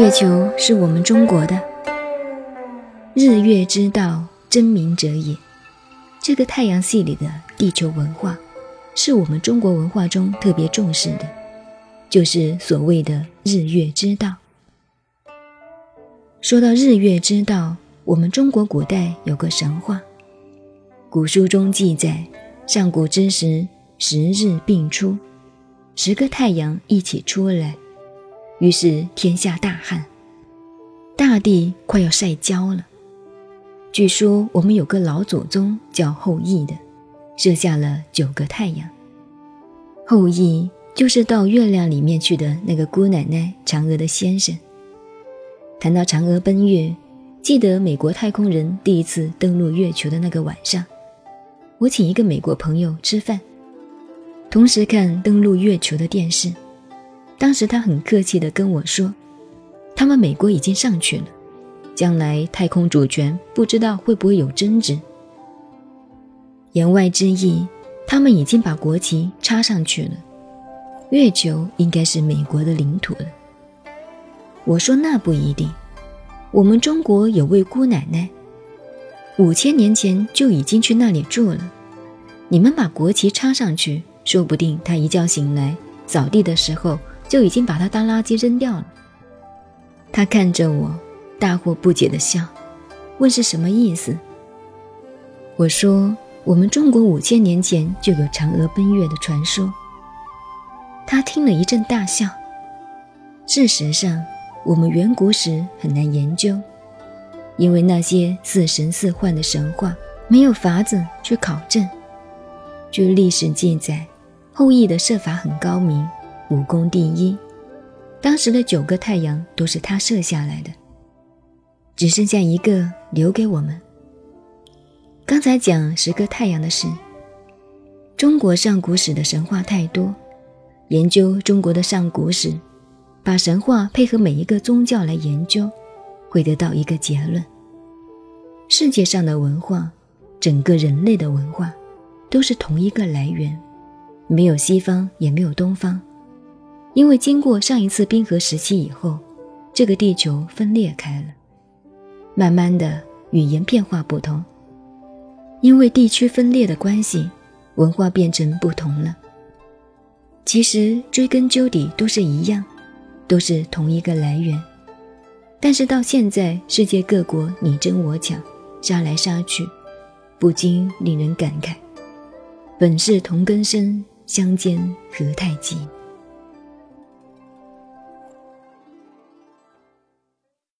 月球是我们中国的，日月之道，真明者也。这个太阳系里的地球文化，是我们中国文化中特别重视的，就是所谓的日月之道。说到日月之道，我们中国古代有个神话，古书中记载：上古之时，十日并出，十个太阳一起出来。于是天下大旱，大地快要晒焦了。据说我们有个老祖宗叫后羿的，射下了九个太阳。后羿就是到月亮里面去的那个姑奶奶嫦娥的先生。谈到嫦娥奔月，记得美国太空人第一次登陆月球的那个晚上，我请一个美国朋友吃饭，同时看登陆月球的电视。当时他很客气地跟我说：“他们美国已经上去了，将来太空主权不知道会不会有争执。”言外之意，他们已经把国旗插上去了，月球应该是美国的领土了。我说：“那不一定，我们中国有位姑奶奶，五千年前就已经去那里住了。你们把国旗插上去，说不定她一觉醒来扫地的时候。”就已经把它当垃圾扔掉了。他看着我，大惑不解的笑，问是什么意思。我说：我们中国五千年前就有嫦娥奔月的传说。他听了一阵大笑。事实上，我们远古史很难研究，因为那些似神似幻的神话没有法子去考证。据历史记载，后羿的射法很高明。武功第一，当时的九个太阳都是他射下来的，只剩下一个留给我们。刚才讲十个太阳的事，中国上古史的神话太多，研究中国的上古史，把神话配合每一个宗教来研究，会得到一个结论：世界上的文化，整个人类的文化，都是同一个来源，没有西方，也没有东方。因为经过上一次冰河时期以后，这个地球分裂开了，慢慢的语言变化不同。因为地区分裂的关系，文化变成不同了。其实追根究底都是一样，都是同一个来源。但是到现在，世界各国你争我抢，杀来杀去，不禁令人感慨：本是同根生，相煎何太急。